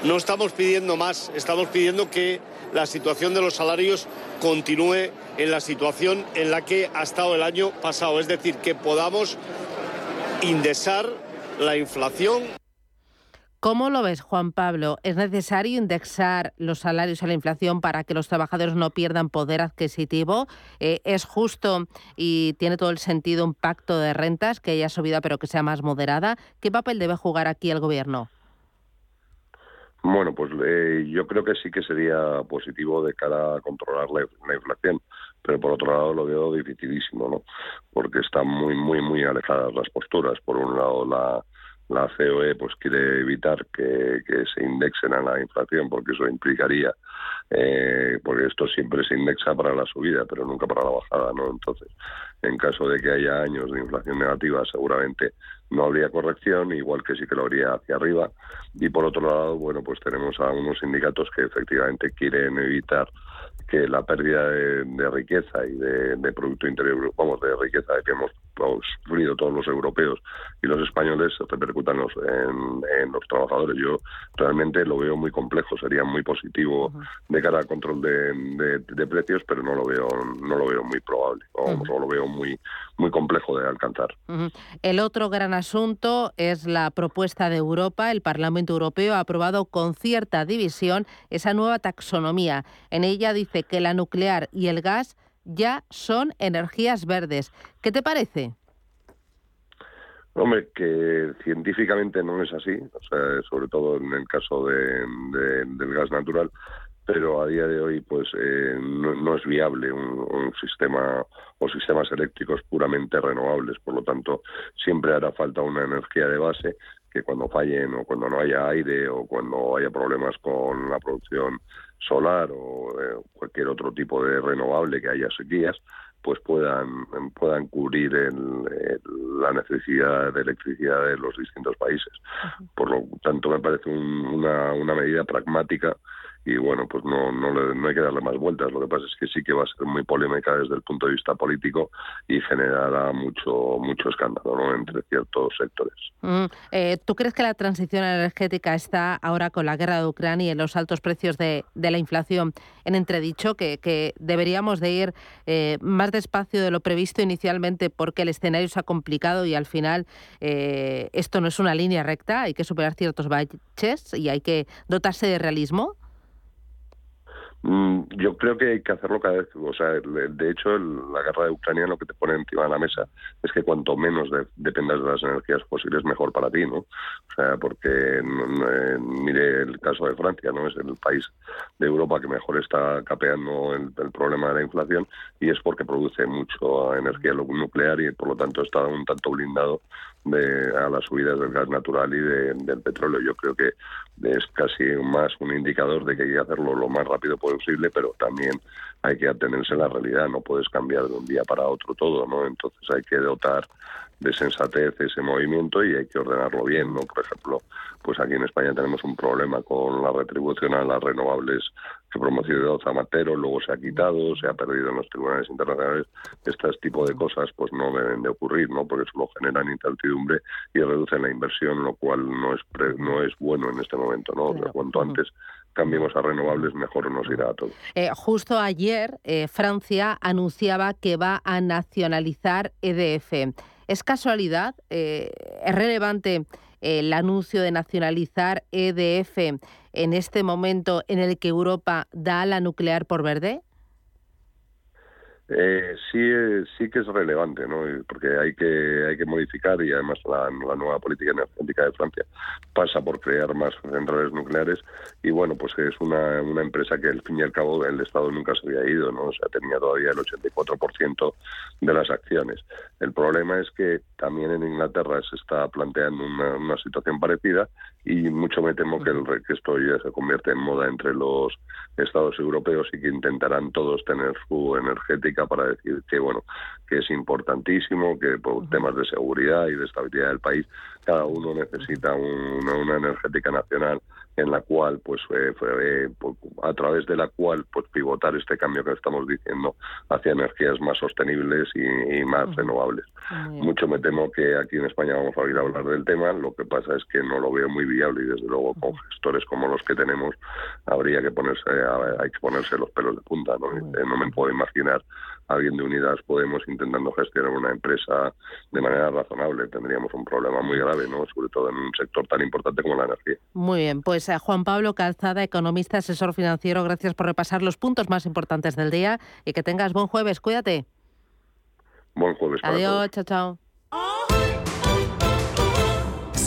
No estamos pidiendo más, estamos pidiendo que la situación de los salarios continúe en la situación en la que ha estado el año pasado, es decir, que podamos indexar la inflación ¿Cómo lo ves, Juan Pablo? ¿Es necesario indexar los salarios a la inflación para que los trabajadores no pierdan poder adquisitivo? Eh, ¿Es justo y tiene todo el sentido un pacto de rentas que haya subida pero que sea más moderada? ¿Qué papel debe jugar aquí el Gobierno? Bueno, pues eh, yo creo que sí que sería positivo de cara a controlar la, la, inflación, pero por otro lado lo veo dificilísimo, ¿no? Porque están muy, muy, muy alejadas las posturas. Por un lado, la la COE pues quiere evitar que, se indexen a la inflación porque eso implicaría eh, porque esto siempre se indexa para la subida pero nunca para la bajada no entonces en caso de que haya años de inflación negativa seguramente no habría corrección igual que sí que lo habría hacia arriba. Y por otro lado bueno pues tenemos a unos sindicatos que efectivamente quieren evitar que la pérdida de, riqueza y de, Producto Interior, vamos, de riqueza que hemos sufrido todos los europeos y los españoles se repercutan los, en, los trabajadores. Yo realmente lo veo muy complejo, sería muy positivo de cara al control de, precios, pero no lo veo no lo veo muy probable, vamos, lo veo muy muy complejo de alcanzar. El otro gran asunto es la propuesta de Europa. El Parlamento Europeo ha aprobado con cierta división esa nueva taxonomía. En ella dice que la nuclear y el gas ya son energías verdes. ¿Qué te parece? Hombre, que científicamente no es así, o sea, sobre todo en el caso de, del gas natural, pero a día de hoy pues eh, no, es viable un, sistema o sistemas eléctricos puramente renovables, por lo tanto siempre hará falta una energía de base que cuando fallen o cuando no haya aire o cuando haya problemas con la producción solar o eh, cualquier otro tipo de renovable que haya sequías, pues puedan puedan cubrir la necesidad de electricidad de los distintos países. Por lo tanto, me parece una, una medida pragmática y bueno, pues no, no, no hay que darle más vueltas. Lo que pasa es que sí que va a ser muy polémica desde el punto de vista político y generará mucho, mucho escándalo ¿no? entre ciertos sectores. Mm, eh, ¿Tú crees que la transición energética está ahora con la guerra de Ucrania y los altos precios de, de la inflación en entredicho, que, que deberíamos de ir eh, más despacio de lo previsto inicialmente porque el escenario se ha complicado y al final eh, esto no es una línea recta, hay que superar ciertos baches y hay que dotarse de realismo? Mm, yo creo que hay que hacerlo cada vez. O sea, de hecho, la guerra de Ucrania lo que te pone encima de la mesa es que cuanto menos dependas de las energías fósiles, mejor para ti, ¿no? O sea, porque eh, mire el caso de Francia, ¿no? Es el país de Europa que mejor está capeando el, problema de la inflación y es porque produce mucho energía nuclear y por lo tanto está un tanto blindado de, a las subidas del gas natural y del petróleo. Yo creo que es casi más un indicador de que hay que hacerlo lo más rápido posible, pero también hay que atenerse a la realidad, no puedes cambiar de un día para otro todo, ¿no? Entonces hay que dotar de sensatez ese movimiento y hay que ordenarlo bien, ¿no? Por ejemplo, pues aquí en España tenemos un problema con la retribución a las renovables que promocionó Zamatero, luego se ha quitado, se ha perdido en los tribunales internacionales. Este tipo de cosas pues no deben de ocurrir, ¿no? Porque solo generan incertidumbre y reducen la inversión, lo cual no es no es bueno en este momento, ¿no? cuanto antes cambiemos a renovables, mejor nos irá a todos. Eh, justo ayer eh, Francia anunciaba que va a nacionalizar EDF. ¿Es casualidad? Eh, ¿Es relevante el anuncio de nacionalizar EDF en este momento en el que Europa da la nuclear por verde? Eh, sí, eh, sí que es relevante, ¿no? Porque hay que hay que modificar y además la, nueva política energética de Francia pasa por crear más centrales nucleares y bueno, pues es una, una empresa que al fin y al cabo el Estado nunca se había ido, ¿no? O tenía todavía el 84% de las acciones. El problema es que también en Inglaterra se está planteando una, una situación parecida y mucho me temo que, el, que esto ya se convierte en moda entre los estados europeos y que intentarán todos tener su energética para decir que bueno que es importantísimo que por temas de seguridad y de estabilidad del país cada uno necesita una energética nacional en la cual pues eh, eh, a través de la cual pues pivotar este cambio que estamos diciendo hacia energías más sostenibles y, más renovables. Mucho me temo que aquí en España vamos a oír hablar del tema. Lo que pasa es que no lo veo muy viable y desde luego con gestores como los que tenemos habría que ponerse hay que ponerse los pelos de punta no, eh, no me puedo imaginar alguien de Unidas Podemos intentando gestionar una empresa de manera razonable. Tendríamos un problema muy grave, ¿no? sobre todo en un sector tan importante como la energía. Muy bien, pues a eh, Juan Pablo Calzada, economista, asesor financiero, gracias por repasar los puntos más importantes del día y que tengas buen jueves. Cuídate. Buen jueves. Adiós, chao, chao.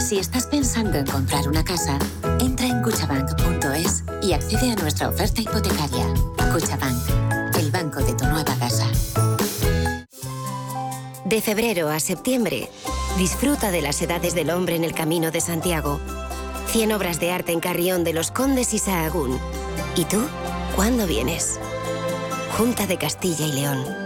Si estás pensando en comprar una casa, entra en cuchabank.es y accede a nuestra oferta hipotecaria. Cuchabank, el banco de tu nueva casa. De febrero a septiembre, disfruta de las edades del hombre en el Camino de Santiago. 100 obras de arte en Carrión de los Condes y Sahagún. ¿Y tú? ¿Cuándo vienes? Junta de Castilla y León.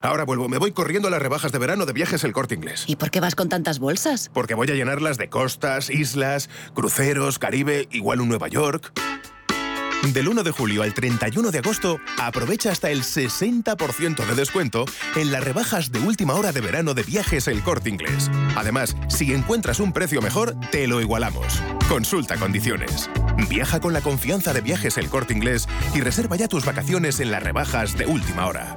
Ahora vuelvo, me voy corriendo a las rebajas de verano de viajes el corte inglés. ¿Y por qué vas con tantas bolsas? Porque voy a llenarlas de costas, islas, cruceros, Caribe, igual un Nueva York. Del 1 de julio al 31 de agosto, aprovecha hasta el 60% de descuento en las rebajas de última hora de verano de viajes el corte inglés. Además, si encuentras un precio mejor, te lo igualamos. Consulta condiciones. Viaja con la confianza de viajes el corte inglés y reserva ya tus vacaciones en las rebajas de última hora.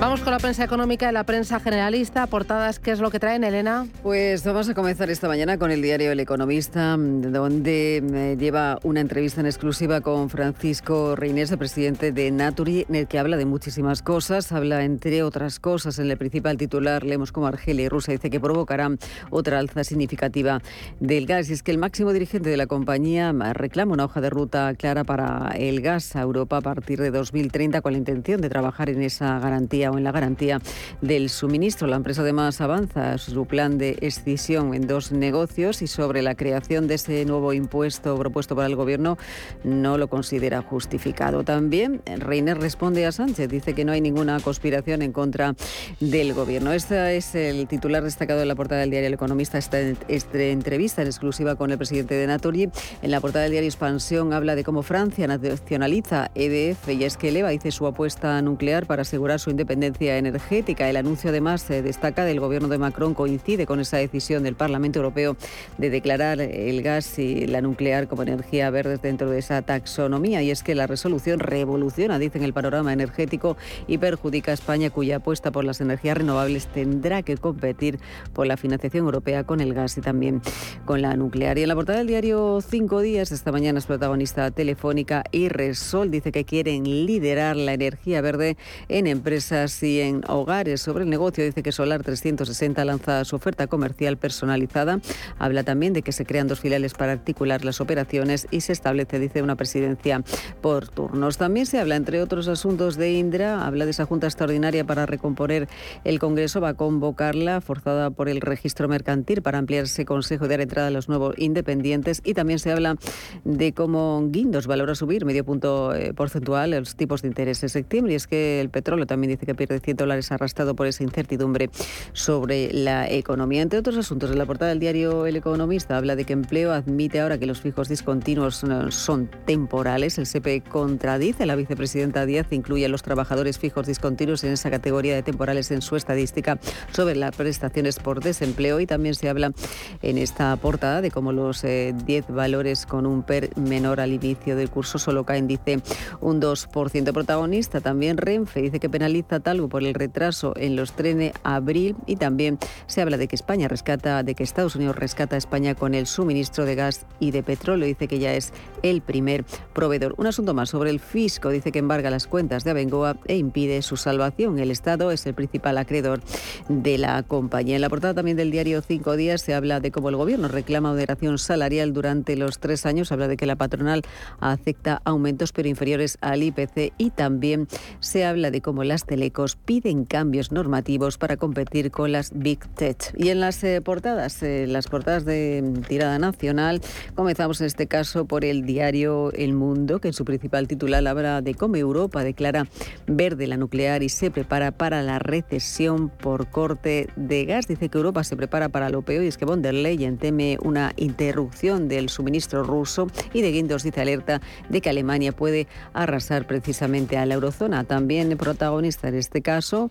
Vamos con la prensa económica y la prensa generalista. Portadas, ¿qué es lo que traen, Elena? Pues vamos a comenzar esta mañana con el diario El Economista, donde eh, lleva una entrevista en exclusiva con Francisco Reynés, el presidente de Naturi, en el que habla de muchísimas cosas. Habla, entre otras cosas, en el principal titular, leemos como Argelia y Rusia dice que provocarán otra alza significativa del gas. Y es que el máximo dirigente de la compañía reclama una hoja de ruta clara para el gas a Europa a partir de 2030 con la intención de trabajar en esa garantía o en la garantía del suministro. La empresa además avanza su plan de escisión en dos negocios y sobre la creación de ese nuevo impuesto propuesto para el Gobierno no lo considera justificado. También Reiner responde a Sánchez, dice que no hay ninguna conspiración en contra del Gobierno. Este es el titular destacado de la portada del diario El Economista, esta, esta entrevista en exclusiva con el presidente de Naturi. En la portada del diario Expansión habla de cómo Francia nacionaliza EDF y es que eleva, dice, su apuesta nuclear para asegurar su independencia energética. El anuncio además se destaca del gobierno de Macron coincide con esa decisión del Parlamento Europeo de declarar el gas y la nuclear como energía verde dentro de esa taxonomía. Y es que la resolución revoluciona, dicen, el panorama energético y perjudica a España, cuya apuesta por las energías renovables tendrá que competir por la financiación europea con el gas y también con la nuclear. Y en la portada del diario Cinco Días, esta mañana es protagonista telefónica y Resol dice que quieren liderar la energía verde en empresas y en hogares. Sobre el negocio dice que Solar 360 lanza su oferta comercial personalizada. Habla también de que se crean dos filiales para articular las operaciones y se establece, dice, una presidencia por turnos. También se habla, entre otros asuntos, de Indra. Habla de esa junta extraordinaria para recomponer el Congreso. Va a convocarla, forzada por el registro mercantil, para ampliar ese consejo de dar entrada a los nuevos independientes. Y también se habla de cómo Guindos valora subir medio punto eh, porcentual los tipos de interés en septiembre. Y es que el petróleo también dice que pierde 100 dólares arrastrado por esa incertidumbre sobre la economía. Entre otros asuntos, en la portada del diario El Economista habla de que empleo admite ahora que los fijos discontinuos son temporales. El CPE contradice. La vicepresidenta Díaz incluye a los trabajadores fijos discontinuos en esa categoría de temporales en su estadística sobre las prestaciones por desempleo y también se habla en esta portada de cómo los 10 eh, valores con un PER menor al inicio del curso solo caen, dice, un 2%. Protagonista también Renfe dice que penaliza algo por el retraso en los trenes abril y también se habla de que España rescata, de que Estados Unidos rescata a España con el suministro de gas y de petróleo. Dice que ya es el primer proveedor. Un asunto más sobre el fisco. Dice que embarga las cuentas de Abengoa e impide su salvación. El Estado es el principal acreedor de la compañía. En la portada también del diario Cinco Días se habla de cómo el gobierno reclama moderación salarial durante los tres años. Habla de que la patronal acepta aumentos pero inferiores al IPC y también se habla de cómo las telecom piden cambios normativos para competir con las Big Tech. Y en las eh, portadas, eh, las portadas de tirada nacional, comenzamos en este caso por el diario El Mundo, que en su principal titular habla de cómo Europa declara verde la nuclear y se prepara para la recesión por corte de gas. Dice que Europa se prepara para lo peor y es que von der Leyen teme una interrupción del suministro ruso y de Guindos dice alerta de que Alemania puede arrasar precisamente a la eurozona. También protagonista en este caso,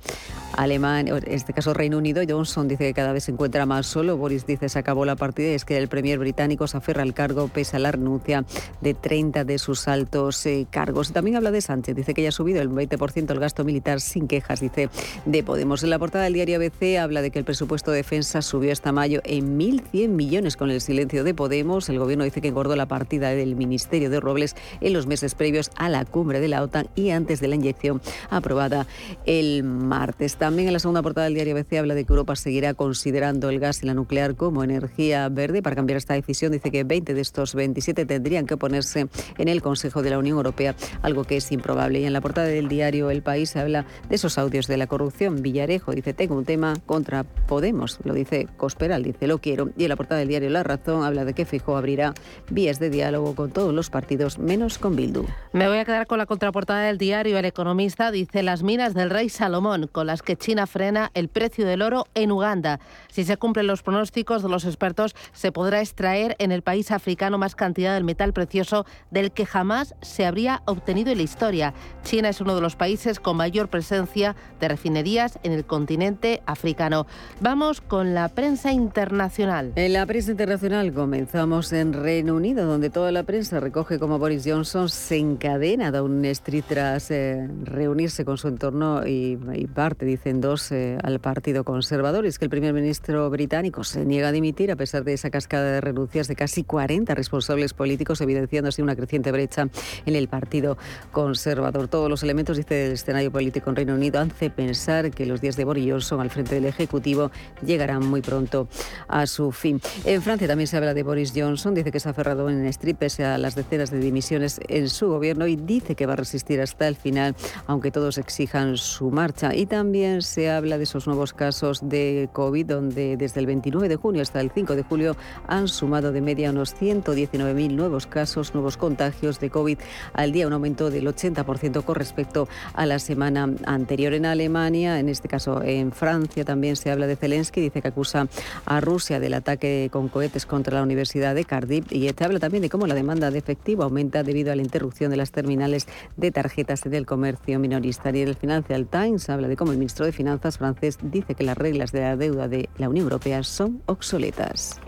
Alemania, en este caso Reino Unido, Johnson dice que cada vez se encuentra más solo. Boris dice se acabó la partida y es que el premier británico se aferra al cargo pese a la renuncia de 30 de sus altos eh, cargos. También habla de Sánchez, dice que ya ha subido el 20% el gasto militar sin quejas, dice de Podemos. En la portada del diario ABC habla de que el presupuesto de defensa subió hasta mayo en 1.100 millones con el silencio de Podemos. El gobierno dice que engordó la partida del Ministerio de Robles en los meses previos a la cumbre de la OTAN y antes de la inyección aprobada el martes. También en la segunda portada del diario BC habla de que Europa seguirá considerando el gas y la nuclear como energía verde. Para cambiar esta decisión dice que 20 de estos 27 tendrían que ponerse en el Consejo de la Unión Europea, algo que es improbable. Y en la portada del diario El País habla de esos audios de la corrupción. Villarejo dice, tengo un tema contra Podemos, lo dice Cosperal, dice, lo quiero. Y en la portada del diario La Razón habla de que Fijo abrirá vías de diálogo con todos los partidos, menos con Bildu. Me voy a quedar con la contraportada del diario El Economista, dice, las minas del rey Salomón, con las que China frena el precio del oro en Uganda. Si se cumplen los pronósticos de los expertos, se podrá extraer en el país africano más cantidad del metal precioso del que jamás se habría obtenido en la historia. China es uno de los países con mayor presencia de refinerías en el continente africano. Vamos con la prensa internacional. En la prensa internacional comenzamos en Reino Unido, donde toda la prensa recoge cómo Boris Johnson se encadena a un Street tras eh, reunirse con su entorno y, parte, dicen dos, eh, al Partido Conservador. Y es que el primer ministro británico se niega a dimitir a pesar de esa cascada de renuncias de casi 40 responsables políticos, evidenciando así una creciente brecha en el Partido Conservador. Todos los elementos, dice, del escenario político en Reino Unido hace pensar que los días de Boris Johnson al frente del Ejecutivo llegarán muy pronto a su fin. En Francia también se habla de Boris Johnson, dice que se ha aferrado en strip pese a las decenas de dimisiones en su gobierno y dice que va a resistir hasta el final, aunque todos exijan su marcha. Y también se habla de esos nuevos casos de COVID, donde desde el 29 de junio hasta el 5 de julio han sumado de media unos 119.000 nuevos casos, nuevos contagios de COVID al día, un aumento del 80% con respecto a la semana anterior. En Alemania, en este caso en Francia, también se habla de Zelensky, dice que acusa a Rusia del ataque con cohetes contra la Universidad de Cardiff y se habla también de cómo la demanda de efectivo aumenta debido a la interrupción de las terminales de tarjetas del comercio minorista. Y en el Financial Times habla de cómo el ministro de Finanzas francés dice que las reglas de la deuda de la Unión Europea son obsoletas.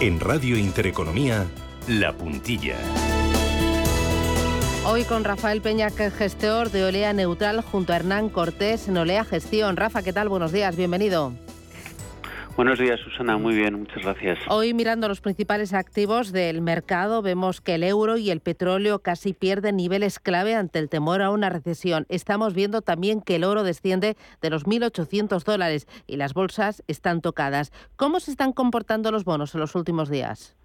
En Radio Intereconomía, La Puntilla. Hoy con Rafael Peña, que es gestor de Olea Neutral, junto a Hernán Cortés en Olea Gestión. Rafa, ¿qué tal? Buenos días, bienvenido. Buenos días, Susana. Muy bien, muchas gracias. Hoy mirando los principales activos del mercado, vemos que el euro y el petróleo casi pierden niveles clave ante el temor a una recesión. Estamos viendo también que el oro desciende de los 1.800 dólares y las bolsas están tocadas. ¿Cómo se están comportando los bonos en los últimos días?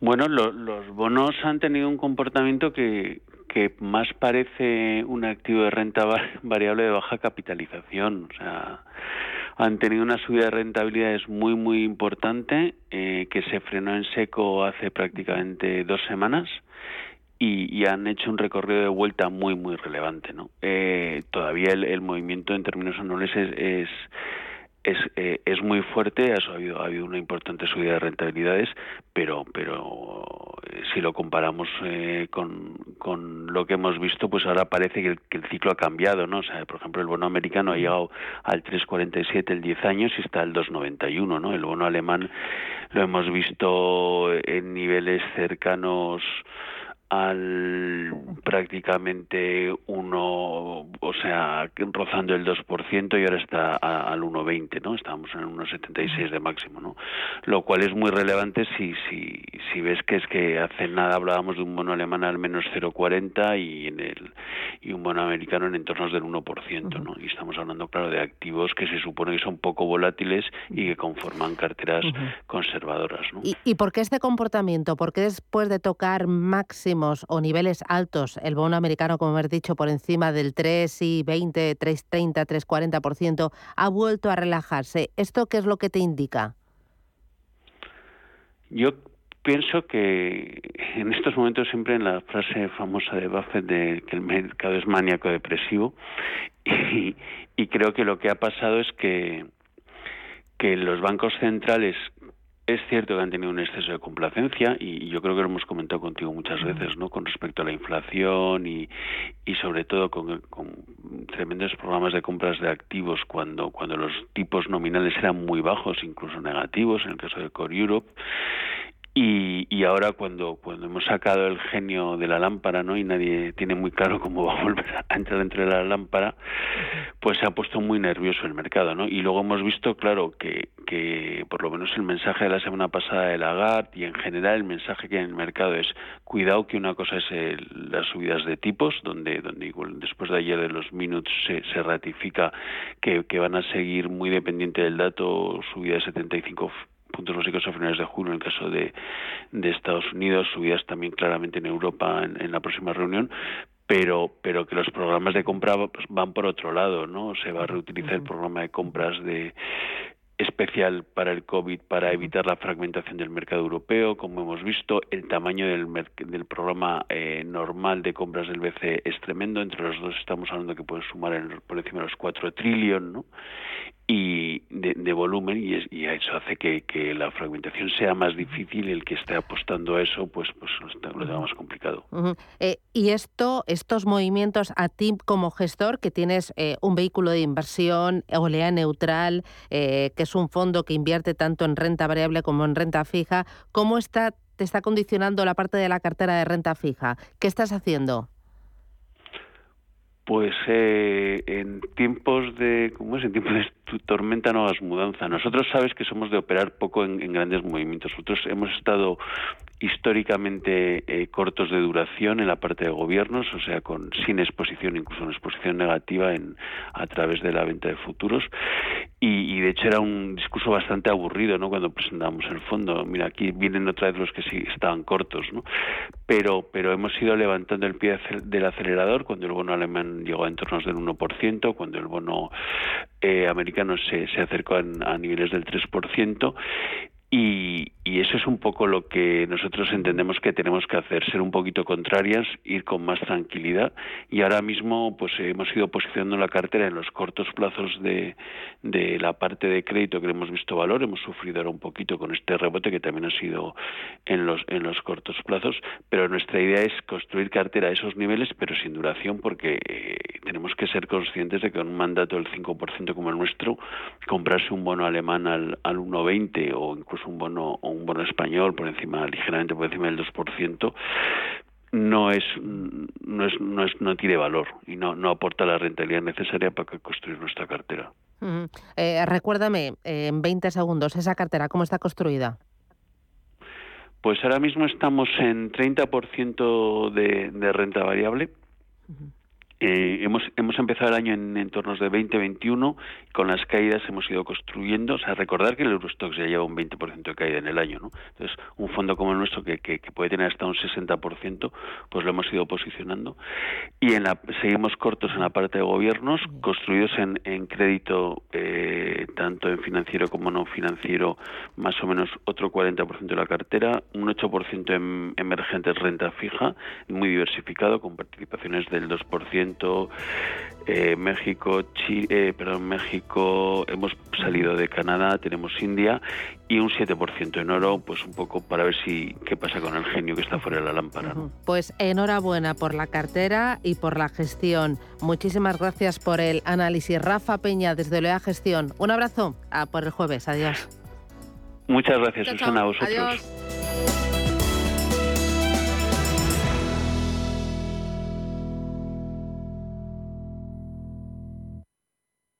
Bueno, los bonos han tenido un comportamiento que, que más parece un activo de renta variable de baja capitalización. O sea, han tenido una subida de rentabilidades muy, muy importante eh, que se frenó en seco hace prácticamente dos semanas. Y, han hecho un recorrido de vuelta muy muy relevante no eh, todavía el, movimiento en términos anuales es es, eh, es muy fuerte, ha habido, ha habido una importante subida de rentabilidades, pero, pero eh, si lo comparamos eh, con, con lo que hemos visto, pues ahora parece que el, que el, ciclo ha cambiado, ¿no? O sea, por ejemplo, el bono americano ha llegado al 3,47 el 10 años y está al 2,91, ¿no? El bono alemán lo hemos visto en niveles cercanos al prácticamente uno, o sea, rozando el 2% y ahora está al 1,20, ¿no? Estábamos en 1,76 de máximo, ¿no? Lo cual es muy relevante si, si, si ves que es que hace nada hablábamos de un bono alemán al menos 0,40 y en el y un bono americano en entornos del 1%, ¿no? Y estamos hablando, claro, de activos que se supone que son poco volátiles y que conforman carteras conservadoras, ¿no? ¿Y, ¿Y por qué este comportamiento? ¿Por qué después de tocar máximo o niveles altos, el bono americano, como hemos dicho, por encima del 3 y 20, 3,30, 3,40%, ha vuelto a relajarse. ¿Esto qué es lo que te indica? Yo pienso que en estos momentos siempre en la frase famosa de Buffett de que el mercado es maníaco depresivo y, y creo que lo que ha pasado es que que los bancos centrales es cierto que han tenido un exceso de complacencia y yo creo que lo hemos comentado contigo muchas veces, ¿no? Con respecto a la inflación y, y sobre todo con, tremendos programas de compras de activos cuando cuando los tipos nominales eran muy bajos, incluso negativos, en el caso de Core Europe Y, ahora cuando, cuando hemos sacado el genio de la lámpara, ¿no? Y nadie tiene muy claro cómo va a volver a entrar dentro de la lámpara, pues se ha puesto muy nervioso el mercado, ¿no? Y luego hemos visto, claro, que, que por lo menos el mensaje de la semana pasada de Lagarde y en general el mensaje que hay en el mercado es cuidado que una cosa es las subidas de tipos, donde, donde después de ayer de los minutos se, se ratifica que, que van a seguir muy dependiente del dato, subida de 75 puntos básicos a finales de junio en el caso de, de Estados Unidos, subidas también claramente en Europa en, la próxima reunión, pero pero que los programas de compra pues, van por otro lado, ¿no? Se va a reutilizar el programa de compras de especial para el COVID para evitar la fragmentación del mercado europeo, como hemos visto, el tamaño del, del programa eh, normal de compras del BCE es tremendo, entre los dos estamos hablando que pueden sumar por encima de los 4 trillones, ¿no? Y de, volumen y, y, eso hace que, la fragmentación sea más difícil el que esté apostando a eso pues pues lo tenga más complicado. Eh, y esto estos movimientos a ti como gestor que tienes eh, un vehículo de inversión olea neutral eh, que es un fondo que invierte tanto en renta variable como en renta fija cómo está te está condicionando la parte de la cartera de renta fija qué estás haciendo pues eh, en tiempos de, ¿cómo es? En tiempos de tormenta no hagas mudanza. Nosotros sabes que somos de operar poco en, grandes movimientos. Nosotros hemos estado históricamente eh, cortos de duración en la parte de gobiernos, o sea, con sin exposición, incluso una exposición negativa en, a través de la venta de futuros. Y, de hecho era un discurso bastante aburrido, ¿no? Cuando presentamos el fondo. Mira, aquí vienen otra vez los que sí estaban cortos, ¿no? Pero, pero hemos ido levantando el pie del acelerador cuando el bono alemán llegó a entornos del 1%, cuando el bono eh, americano se, se acercó a, a niveles del 3%, y, y, eso es un poco lo que nosotros entendemos que tenemos que hacer, ser un poquito contrarias, ir con más tranquilidad. Y ahora mismo, pues hemos ido posicionando la cartera en los cortos plazos de, de la parte de crédito que hemos visto valor. Hemos sufrido ahora un poquito con este rebote que también ha sido en los, en los cortos plazos. Pero nuestra idea es construir cartera a esos niveles, pero sin duración, porque eh, tenemos que ser conscientes de que un mandato del 5% como el nuestro, comprarse un bono alemán al, al 1,20 o incluso un bono o un bono español por encima ligeramente por encima del 2% no es no es no es no tiene valor y no no aporta la rentabilidad necesaria para construir nuestra cartera. Eh, recuérdame en 20 segundos esa cartera cómo está construida. Pues ahora mismo estamos en 30% de, de renta variable. Eh, hemos, hemos empezado el año en entornos de 20-21 con las caídas hemos ido construyendo, o sea, recordar que el Eurostox ya lleva un 20% de caída en el año, ¿no? Entonces, un fondo como el nuestro que, que, puede tener hasta un 60%, pues lo hemos ido posicionando. Y en la, seguimos cortos en la parte de gobiernos, construidos en, en crédito, eh, tanto en financiero como no financiero, más o menos otro 40% de la cartera, un 8% en emergentes renta fija, muy diversificado, con participaciones del 2%, eh, México, Chile, eh, perdón, México, hemos salido de Canadá, tenemos India y un 7% en oro, pues un poco para ver si qué pasa con el genio que está fuera de la lámpara. Pues enhorabuena por la cartera y por la gestión. Muchísimas gracias por el análisis. Rafa Peña, desde Lea Gestión. Un abrazo. A por el jueves. Adiós. Muchas gracias, Susana, a vosotros. Adiós.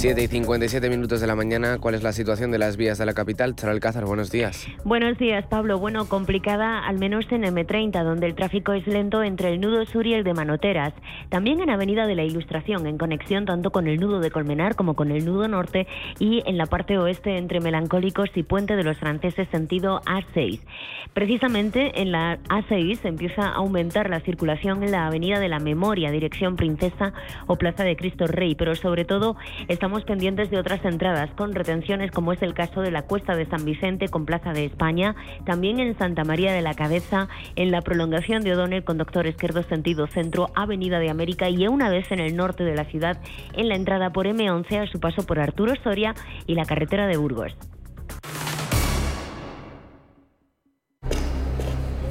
7 y 57 minutos de la mañana, ¿cuál es la situación de las vías de la capital? Charo Alcázar, buenos días. Buenos días, Pablo. Bueno, complicada al menos en M30, donde el tráfico es lento entre el nudo sur y el de Manoteras. También en Avenida de la Ilustración, en conexión tanto con el nudo de Colmenar como con el nudo norte y en la parte oeste entre Melancólicos y Puente de los Franceses sentido A6. Precisamente en la A6 empieza a aumentar la circulación en la Avenida de la Memoria, dirección Princesa o Plaza de Cristo Rey, pero sobre todo estamos estamos pendientes de otras entradas con retenciones, como es el caso de la Cuesta de San Vicente con Plaza de España, también en Santa María de la Cabeza, en la prolongación de O'Donnell con Doctor Izquierdo Sentido Centro, Avenida de América y una vez en el norte de la ciudad, en la entrada por M11 a su paso por Arturo Soria y la carretera de Burgos.